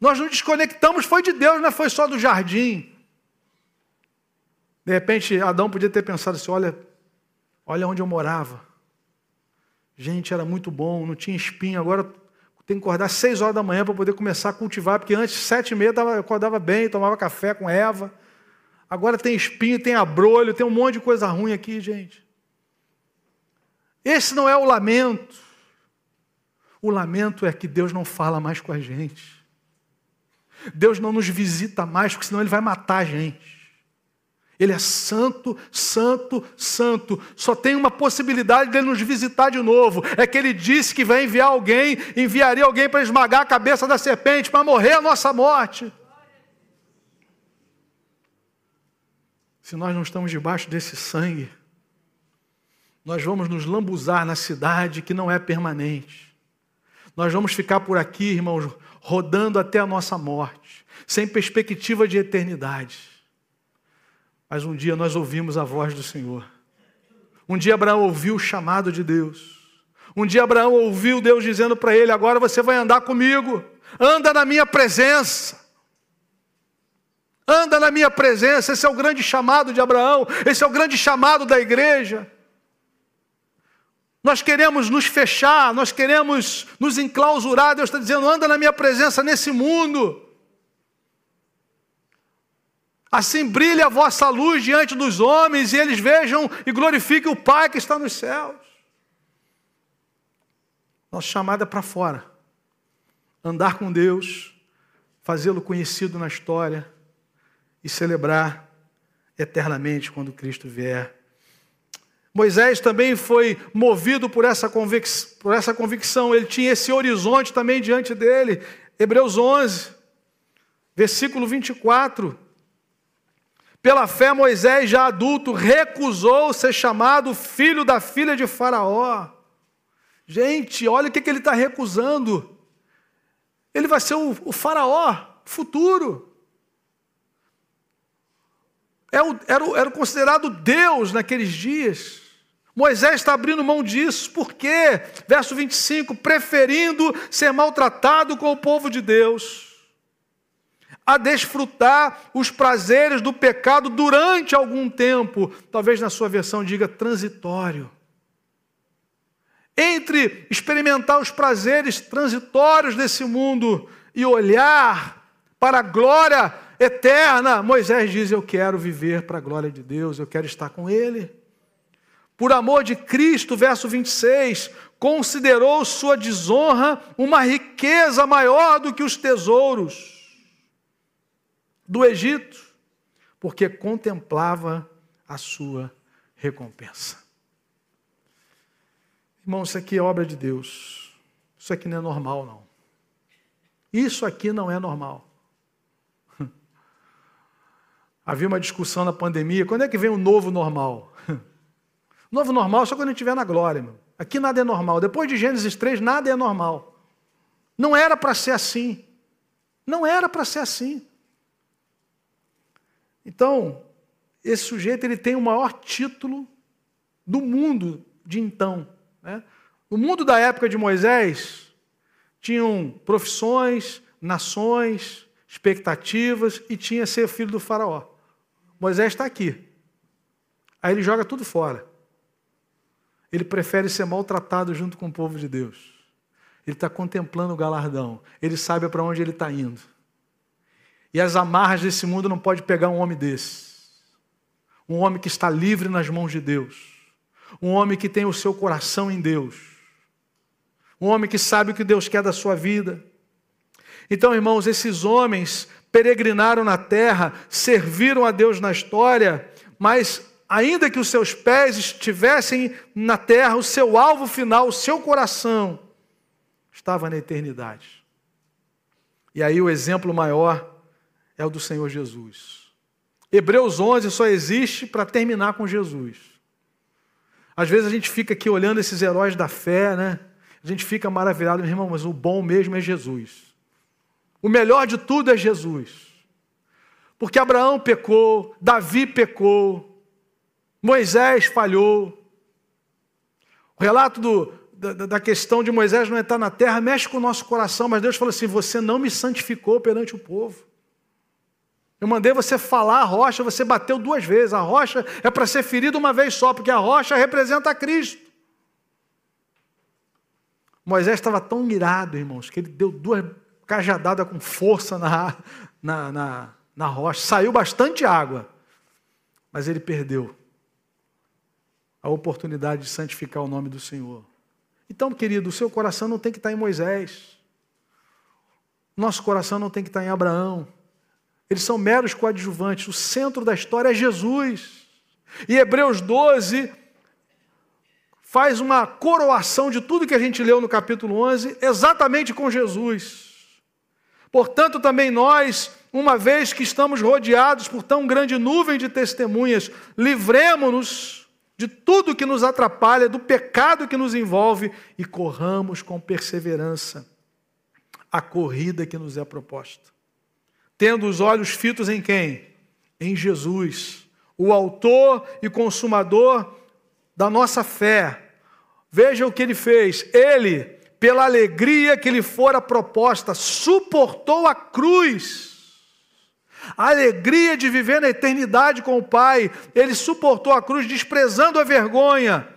Nós nos desconectamos, foi de Deus, não foi só do jardim. De repente, Adão podia ter pensado assim: olha, olha onde eu morava. Gente, era muito bom, não tinha espinho. Agora tem que acordar seis horas da manhã para poder começar a cultivar, porque antes, sete e meia, eu acordava bem, tomava café com Eva. Agora tem espinho, tem abrolho, tem um monte de coisa ruim aqui, gente. Esse não é o lamento. O lamento é que Deus não fala mais com a gente. Deus não nos visita mais, porque senão Ele vai matar a gente. Ele é santo, santo, santo. Só tem uma possibilidade dele nos visitar de novo. É que ele disse que vai enviar alguém, enviaria alguém para esmagar a cabeça da serpente, para morrer a nossa morte. Se nós não estamos debaixo desse sangue, nós vamos nos lambuzar na cidade que não é permanente. Nós vamos ficar por aqui, irmãos, rodando até a nossa morte, sem perspectiva de eternidade. Mas um dia nós ouvimos a voz do Senhor. Um dia Abraão ouviu o chamado de Deus. Um dia Abraão ouviu Deus dizendo para ele: Agora você vai andar comigo, anda na minha presença. Anda na minha presença, esse é o grande chamado de Abraão, esse é o grande chamado da igreja. Nós queremos nos fechar, nós queremos nos enclausurar. Deus está dizendo: anda na minha presença nesse mundo. Assim brilhe a vossa luz diante dos homens e eles vejam e glorifiquem o Pai que está nos céus. Nossa chamada é para fora. Andar com Deus, fazê-lo conhecido na história e celebrar eternamente quando Cristo vier Moisés também foi movido por essa, por essa convicção, ele tinha esse horizonte também diante dele. Hebreus 11, versículo 24. Pela fé, Moisés, já adulto, recusou ser chamado filho da filha de Faraó. Gente, olha o que, que ele está recusando. Ele vai ser o, o Faraó futuro. Era, é era, era considerado Deus naqueles dias. Moisés está abrindo mão disso, por quê? Verso 25: preferindo ser maltratado com o povo de Deus, a desfrutar os prazeres do pecado durante algum tempo, talvez na sua versão diga transitório. Entre experimentar os prazeres transitórios desse mundo e olhar para a glória eterna, Moisés diz: Eu quero viver para a glória de Deus, eu quero estar com Ele. Por amor de Cristo, verso 26, considerou sua desonra uma riqueza maior do que os tesouros do Egito, porque contemplava a sua recompensa. Irmão, isso aqui é obra de Deus. Isso aqui não é normal, não. Isso aqui não é normal. Havia uma discussão na pandemia: quando é que vem o novo normal? <laughs> Novo normal só quando a gente estiver na glória. Meu. Aqui nada é normal. Depois de Gênesis 3, nada é normal. Não era para ser assim. Não era para ser assim. Então, esse sujeito ele tem o maior título do mundo de então. Né? No mundo da época de Moisés, tinham profissões, nações, expectativas e tinha ser filho do faraó. Moisés está aqui. Aí ele joga tudo fora. Ele prefere ser maltratado junto com o povo de Deus. Ele está contemplando o galardão. Ele sabe para onde ele está indo. E as amarras desse mundo não pode pegar um homem desse. Um homem que está livre nas mãos de Deus. Um homem que tem o seu coração em Deus. Um homem que sabe o que Deus quer da sua vida. Então, irmãos, esses homens peregrinaram na terra, serviram a Deus na história, mas ainda que os seus pés estivessem na terra, o seu alvo final, o seu coração, estava na eternidade. E aí o exemplo maior é o do Senhor Jesus. Hebreus 11 só existe para terminar com Jesus. Às vezes a gente fica aqui olhando esses heróis da fé, né? A gente fica maravilhado, irmão, mas o bom mesmo é Jesus. O melhor de tudo é Jesus. Porque Abraão pecou, Davi pecou, Moisés falhou. O relato do, da, da, questão de Moisés não estar na terra mexe com o nosso coração, mas Deus falou assim: Você não me santificou perante o povo. Eu mandei você falar a rocha, você bateu duas vezes. A rocha é para ser ferida uma vez só, porque a rocha representa Cristo. Moisés estava tão irado, irmãos, que ele deu duas cajadadas com força na, na, na, na rocha. Saiu bastante água, mas ele perdeu a oportunidade de santificar o nome do Senhor. Então, querido, o seu coração não tem que estar em Moisés. Nosso coração não tem que estar em Abraão. Eles são meros coadjuvantes. O centro da história é Jesus. E Hebreus 12 faz uma coroação de tudo que a gente leu no capítulo 11, exatamente com Jesus. Portanto, também nós, uma vez que estamos rodeados por tão grande nuvem de testemunhas, livremos-nos de tudo que nos atrapalha, do pecado que nos envolve e corramos com perseverança a corrida que nos é proposta. Tendo os olhos fitos em quem? Em Jesus, o Autor e Consumador da nossa fé. Veja o que ele fez. Ele, pela alegria que lhe fora proposta, suportou a cruz. A alegria de viver na eternidade com o Pai. Ele suportou a cruz, desprezando a vergonha,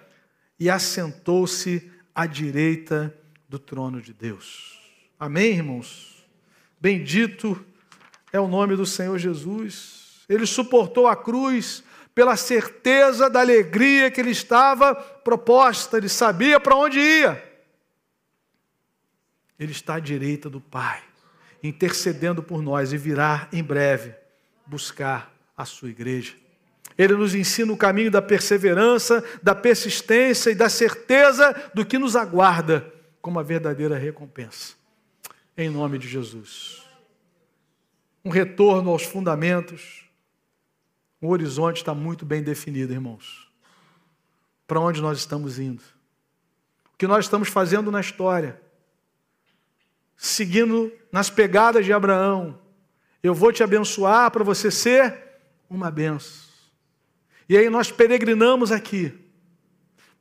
e assentou-se à direita do trono de Deus. Amém, irmãos? Bendito é o nome do Senhor Jesus. Ele suportou a cruz pela certeza da alegria que ele estava proposta, ele sabia para onde ia. Ele está à direita do Pai, intercedendo por nós e virá em breve buscar a sua igreja. Ele nos ensina o caminho da perseverança, da persistência e da certeza do que nos aguarda como a verdadeira recompensa. Em nome de Jesus. Um retorno aos fundamentos o horizonte está muito bem definido, irmãos. Para onde nós estamos indo? O que nós estamos fazendo na história? Seguindo nas pegadas de Abraão. Eu vou te abençoar para você ser uma benção. E aí nós peregrinamos aqui.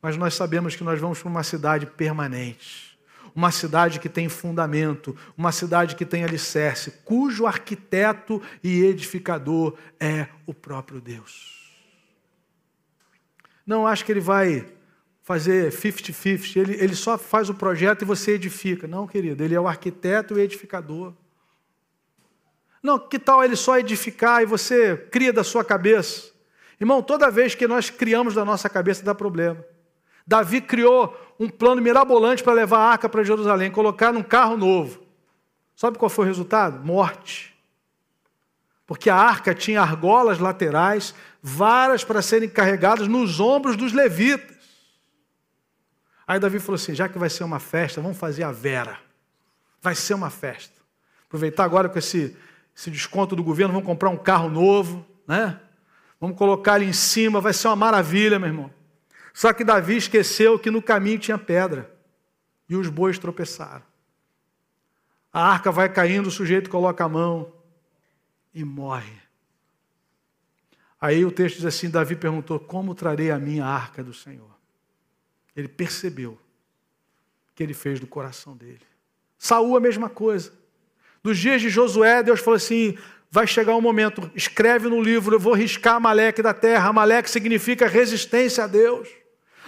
Mas nós sabemos que nós vamos para uma cidade permanente uma cidade que tem fundamento, uma cidade que tem alicerce, cujo arquiteto e edificador é o próprio Deus. Não acho que ele vai fazer 50-50, ele, ele só faz o projeto e você edifica. Não, querido, ele é o arquiteto e o edificador. Não, que tal ele só edificar e você cria da sua cabeça? Irmão, toda vez que nós criamos da nossa cabeça dá problema. Davi criou um plano mirabolante para levar a arca para Jerusalém, colocar num carro novo. Sabe qual foi o resultado? Morte. Porque a arca tinha argolas laterais, varas para serem carregadas nos ombros dos levitas. Aí Davi falou assim: já que vai ser uma festa, vamos fazer a vera. Vai ser uma festa. Aproveitar agora com esse, esse desconto do governo, vamos comprar um carro novo, né? Vamos colocar ali em cima, vai ser uma maravilha, meu irmão. Só que Davi esqueceu que no caminho tinha pedra e os bois tropeçaram. A arca vai caindo, o sujeito coloca a mão e morre. Aí o texto diz assim: Davi perguntou: Como trarei a minha arca do Senhor? Ele percebeu que ele fez do coração dele. Saul a mesma coisa. Dos dias de Josué, Deus falou assim: vai chegar um momento, escreve no livro, eu vou riscar Amaleque da terra. Amaleque significa resistência a Deus.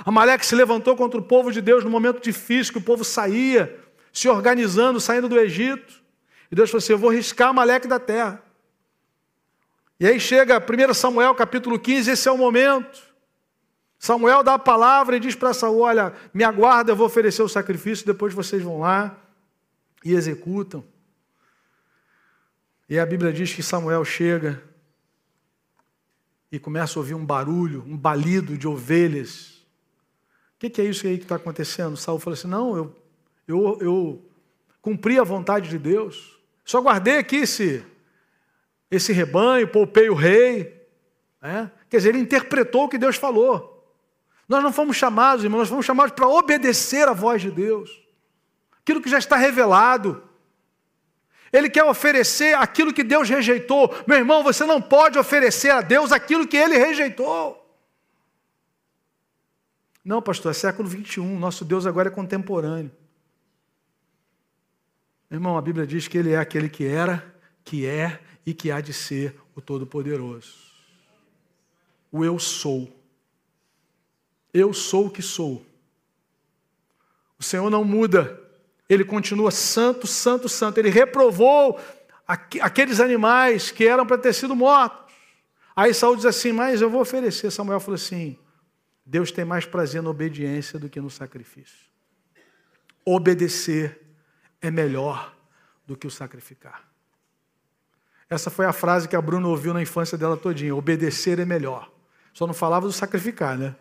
Amaleque se levantou contra o povo de Deus no momento difícil que o povo saía, se organizando, saindo do Egito. E Deus falou assim: Eu vou riscar Amaleque da terra. E aí chega 1 Samuel capítulo 15, esse é o momento. Samuel dá a palavra e diz para Saul: Olha, me aguarda, eu vou oferecer o sacrifício, depois vocês vão lá e executam. E a Bíblia diz que Samuel chega e começa a ouvir um barulho, um balido de ovelhas o que, que, é isso aí que está acontecendo? Saul falou assim: Não, eu, eu, eu cumpri a vontade de Deus. Só guardei aqui esse, esse rebanho, poupei o rei. É? Quer dizer, ele interpretou o que Deus falou. Nós não fomos chamados, irmãos, nós fomos chamados para obedecer à voz de Deus. Aquilo que já está revelado. Ele quer oferecer aquilo que Deus rejeitou. Meu irmão, você não pode oferecer a Deus aquilo que ele rejeitou. Não, pastor, é século 21. Nosso Deus agora é contemporâneo. Irmão, a Bíblia diz que Ele é aquele que era, que é e que há de ser o Todo-Poderoso. O eu sou. Eu sou o que sou. O Senhor não muda, ele continua santo, santo, santo. Ele reprovou aqueles animais que eram para ter sido mortos. Aí Saul diz assim: Mas eu vou oferecer. Samuel falou assim: Deus tem mais prazer na obediência do que no sacrifício. Obedecer é melhor do que o sacrificar. Essa foi a frase que a Bruna ouviu na infância dela todinha. Obedecer é melhor. Só não falava do sacrificar, né?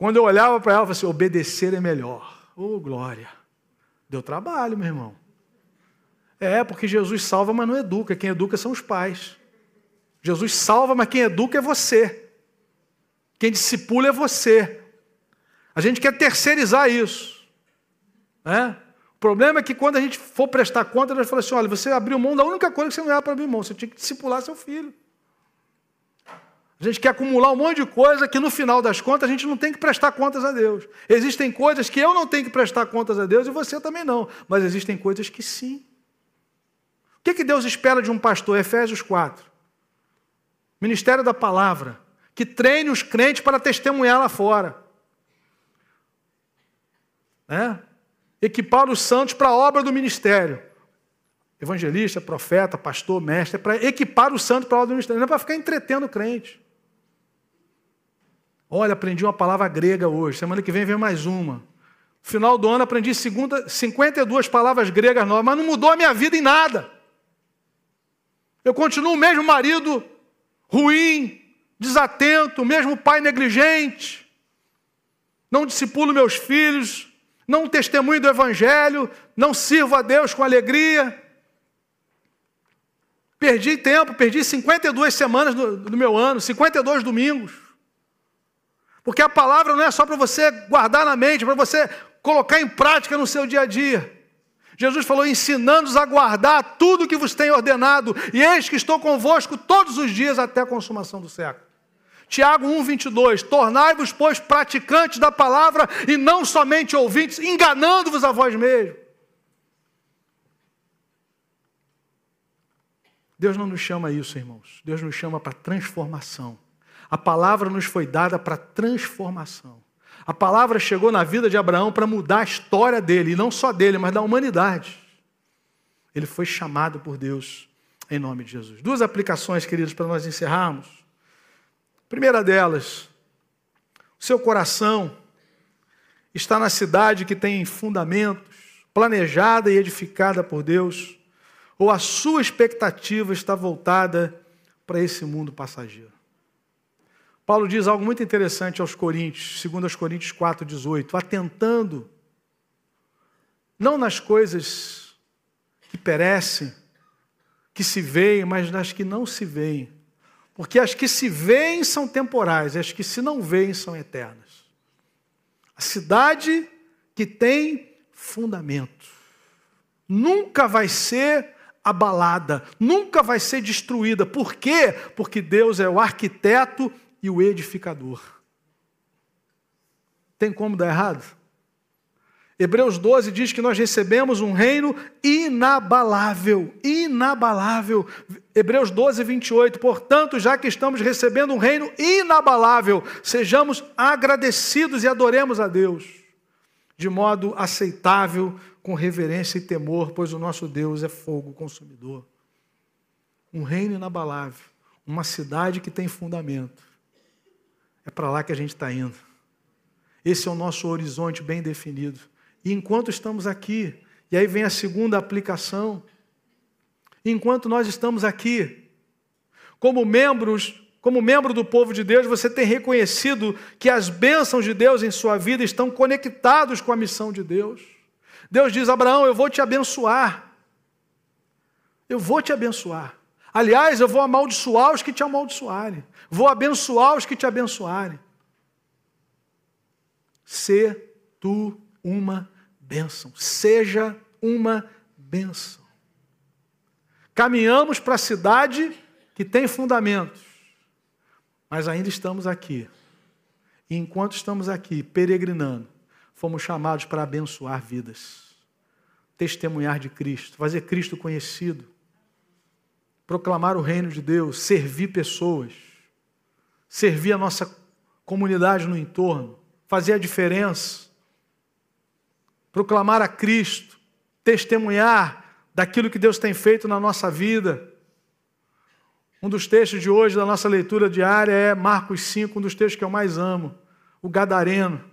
Quando eu olhava para ela, eu falava assim, obedecer é melhor. Oh, glória. Deu trabalho, meu irmão. É, porque Jesus salva, mas não educa. Quem educa são os pais. Jesus salva, mas quem educa é você. Quem discipula é você. A gente quer terceirizar isso. Né? O problema é que quando a gente for prestar conta, Deus fala assim: olha, você abriu mão da única coisa que você não era para abrir mão, você tinha que discipular seu filho. A gente quer acumular um monte de coisa que no final das contas a gente não tem que prestar contas a Deus. Existem coisas que eu não tenho que prestar contas a Deus e você também não, mas existem coisas que sim. O que, que Deus espera de um pastor? Efésios 4. Ministério da Palavra. Que treine os crentes para testemunhar lá fora. É? Equipar os santos para a obra do ministério. Evangelista, profeta, pastor, mestre, é para equipar os santos para a obra do ministério, não é para ficar entretendo o crente. Olha, aprendi uma palavra grega hoje, semana que vem vem mais uma. Final do ano aprendi segunda, 52 palavras gregas novas, mas não mudou a minha vida em nada. Eu continuo o mesmo marido ruim, desatento, o mesmo pai negligente. Não discipulo meus filhos, não testemunho do evangelho, não sirvo a Deus com alegria. Perdi tempo, perdi 52 semanas do, do meu ano, 52 domingos. Porque a palavra não é só para você guardar na mente, para você colocar em prática no seu dia a dia. Jesus falou: ensinando-os a guardar tudo que vos tem ordenado, e eis que estou convosco todos os dias até a consumação do século. Tiago 1, 22. Tornai-vos, pois, praticantes da palavra e não somente ouvintes, enganando-vos a vós mesmos. Deus não nos chama a isso, irmãos. Deus nos chama para transformação. A palavra nos foi dada para transformação. A palavra chegou na vida de Abraão para mudar a história dele, e não só dele, mas da humanidade. Ele foi chamado por Deus em nome de Jesus. Duas aplicações, queridos, para nós encerrarmos. Primeira delas, seu coração está na cidade que tem fundamentos, planejada e edificada por Deus, ou a sua expectativa está voltada para esse mundo passageiro? Paulo diz algo muito interessante aos Coríntios, segundo aos Coríntios 4:18, atentando não nas coisas que perecem, que se veem, mas nas que não se veem. Porque as que se veem são temporais, as que se não veem são eternas. A cidade que tem fundamento nunca vai ser abalada, nunca vai ser destruída. Por quê? Porque Deus é o arquiteto e o edificador. Tem como dar errado? Hebreus 12 diz que nós recebemos um reino inabalável, inabalável. Hebreus 12, 28. Portanto, já que estamos recebendo um reino inabalável, sejamos agradecidos e adoremos a Deus de modo aceitável, com reverência e temor, pois o nosso Deus é fogo consumidor. Um reino inabalável, uma cidade que tem fundamento é para lá que a gente está indo. Esse é o nosso horizonte bem definido. E enquanto estamos aqui, e aí vem a segunda aplicação, enquanto nós estamos aqui, como membros, como membro do povo de Deus, você tem reconhecido que as bênçãos de Deus em sua vida estão conectados com a missão de Deus. Deus diz: Abraão, eu vou te abençoar. Eu vou te abençoar. Aliás, eu vou amaldiçoar os que te amaldiçoarem. Vou abençoar os que te abençoarem. Ser tu uma bênção. Seja uma bênção. Caminhamos para a cidade que tem fundamentos, mas ainda estamos aqui. E enquanto estamos aqui peregrinando, fomos chamados para abençoar vidas, testemunhar de Cristo, fazer Cristo conhecido proclamar o reino de Deus, servir pessoas, servir a nossa comunidade no entorno, fazer a diferença. proclamar a Cristo, testemunhar daquilo que Deus tem feito na nossa vida. Um dos textos de hoje da nossa leitura diária é Marcos 5, um dos textos que eu mais amo, o Gadareno,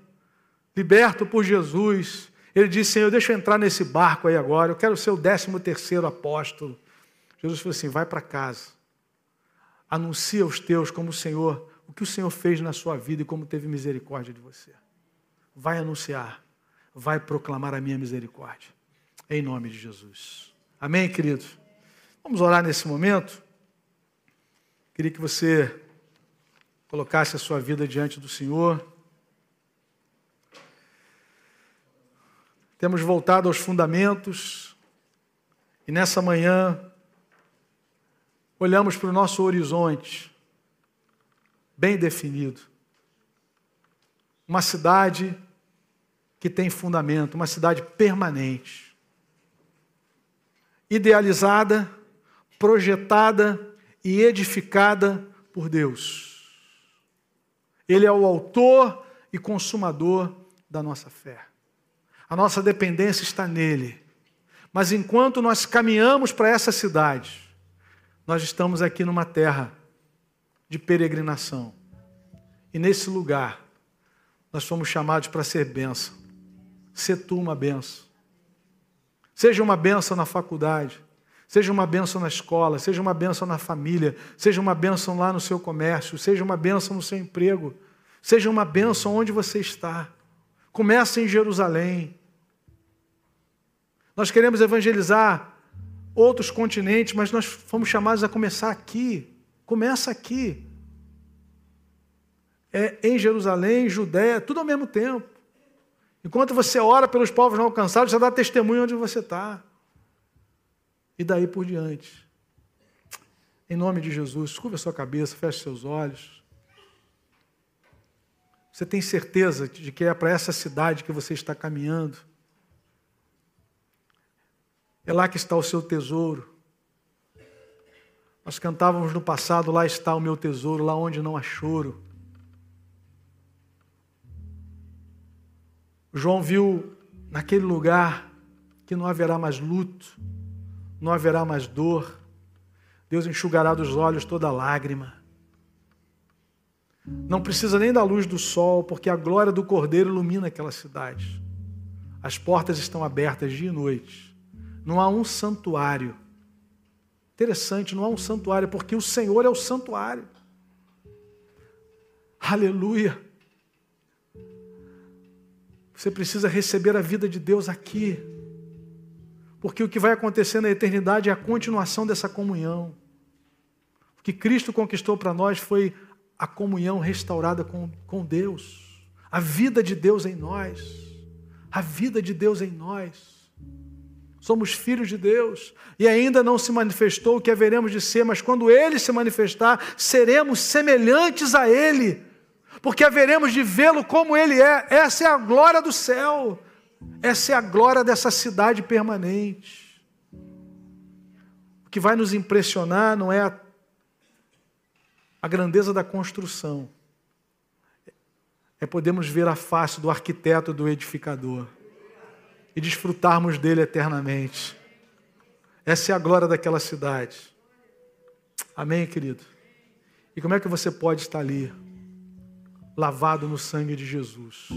liberto por Jesus. Ele disse: Senhor, deixa eu entrar nesse barco aí agora, eu quero ser o décimo terceiro apóstolo. Jesus falou assim: vai para casa, anuncia aos teus como o Senhor, o que o Senhor fez na sua vida e como teve misericórdia de você. Vai anunciar, vai proclamar a minha misericórdia, em nome de Jesus. Amém, queridos? Vamos orar nesse momento. Queria que você colocasse a sua vida diante do Senhor. Temos voltado aos fundamentos e nessa manhã olhamos para o nosso horizonte, bem definido. Uma cidade que tem fundamento, uma cidade permanente, idealizada, projetada e edificada por Deus. Ele é o autor e consumador da nossa fé. A nossa dependência está nele. Mas enquanto nós caminhamos para essa cidade, nós estamos aqui numa terra de peregrinação. E nesse lugar, nós fomos chamados para ser bênção. Ser tu uma bênção. Seja uma bênção na faculdade, seja uma bênção na escola, seja uma bênção na família, seja uma bênção lá no seu comércio, seja uma bênção no seu emprego, seja uma bênção onde você está. Começa em Jerusalém. Nós queremos evangelizar outros continentes, mas nós fomos chamados a começar aqui. Começa aqui. É em Jerusalém, Judéia, tudo ao mesmo tempo. Enquanto você ora pelos povos não alcançados, já dá testemunho onde você está. E daí por diante. Em nome de Jesus, curva sua cabeça, feche seus olhos. Você tem certeza de que é para essa cidade que você está caminhando? É lá que está o seu tesouro. Nós cantávamos no passado: lá está o meu tesouro, lá onde não há choro. João viu naquele lugar que não haverá mais luto, não haverá mais dor. Deus enxugará dos olhos toda lágrima. Não precisa nem da luz do sol, porque a glória do Cordeiro ilumina aquela cidade. As portas estão abertas dia e noite. Não há um santuário. Interessante, não há um santuário, porque o Senhor é o santuário. Aleluia. Você precisa receber a vida de Deus aqui. Porque o que vai acontecer na eternidade é a continuação dessa comunhão. O que Cristo conquistou para nós foi a comunhão restaurada com, com Deus. A vida de Deus em nós. A vida de Deus em nós. Somos filhos de Deus e ainda não se manifestou o que haveremos de ser, mas quando ele se manifestar, seremos semelhantes a ele, porque haveremos de vê-lo como ele é. Essa é a glória do céu, essa é a glória dessa cidade permanente. O que vai nos impressionar não é a, a grandeza da construção, é podermos ver a face do arquiteto, do edificador e desfrutarmos dele eternamente. Essa é a glória daquela cidade. Amém, querido? E como é que você pode estar ali, lavado no sangue de Jesus,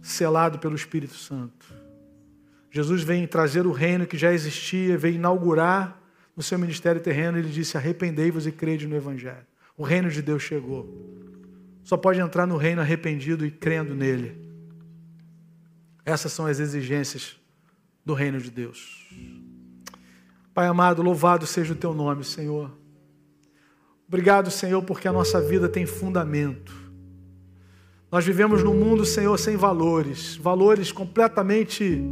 selado pelo Espírito Santo? Jesus vem trazer o reino que já existia, vem inaugurar no seu ministério terreno. Ele disse: Arrependei-vos e crede no Evangelho. O reino de Deus chegou. Só pode entrar no reino arrependido e crendo nele. Essas são as exigências do reino de Deus. Pai amado, louvado seja o teu nome, Senhor. Obrigado, Senhor, porque a nossa vida tem fundamento. Nós vivemos num mundo, Senhor, sem valores, valores completamente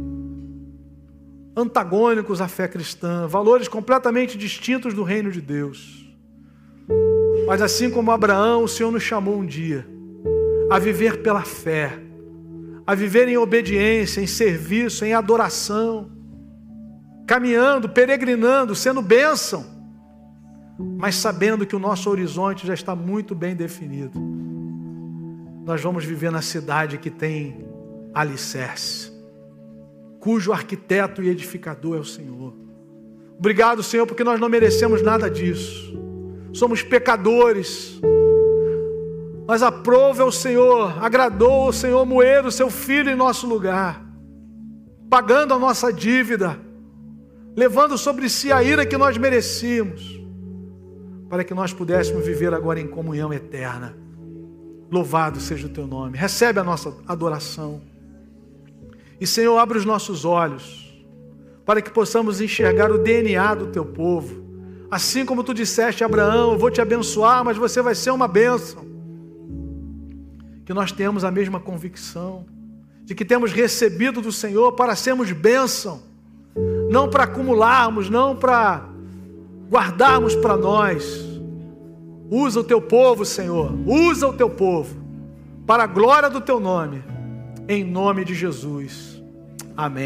antagônicos à fé cristã, valores completamente distintos do reino de Deus. Mas assim como Abraão, o Senhor nos chamou um dia a viver pela fé a viver em obediência, em serviço, em adoração, caminhando, peregrinando, sendo bênção, mas sabendo que o nosso horizonte já está muito bem definido. Nós vamos viver na cidade que tem alicerce, cujo arquiteto e edificador é o Senhor. Obrigado, Senhor, porque nós não merecemos nada disso. Somos pecadores. Mas aprove o Senhor, agradou o Senhor moer o seu filho em nosso lugar, pagando a nossa dívida, levando sobre si a ira que nós merecíamos, para que nós pudéssemos viver agora em comunhão eterna. Louvado seja o teu nome. Recebe a nossa adoração. E Senhor, abre os nossos olhos para que possamos enxergar o DNA do teu povo. Assim como tu disseste a Abraão, eu vou te abençoar, mas você vai ser uma bênção. Que nós tenhamos a mesma convicção de que temos recebido do Senhor para sermos bênção, não para acumularmos, não para guardarmos para nós. Usa o teu povo, Senhor, usa o teu povo, para a glória do teu nome, em nome de Jesus. Amém.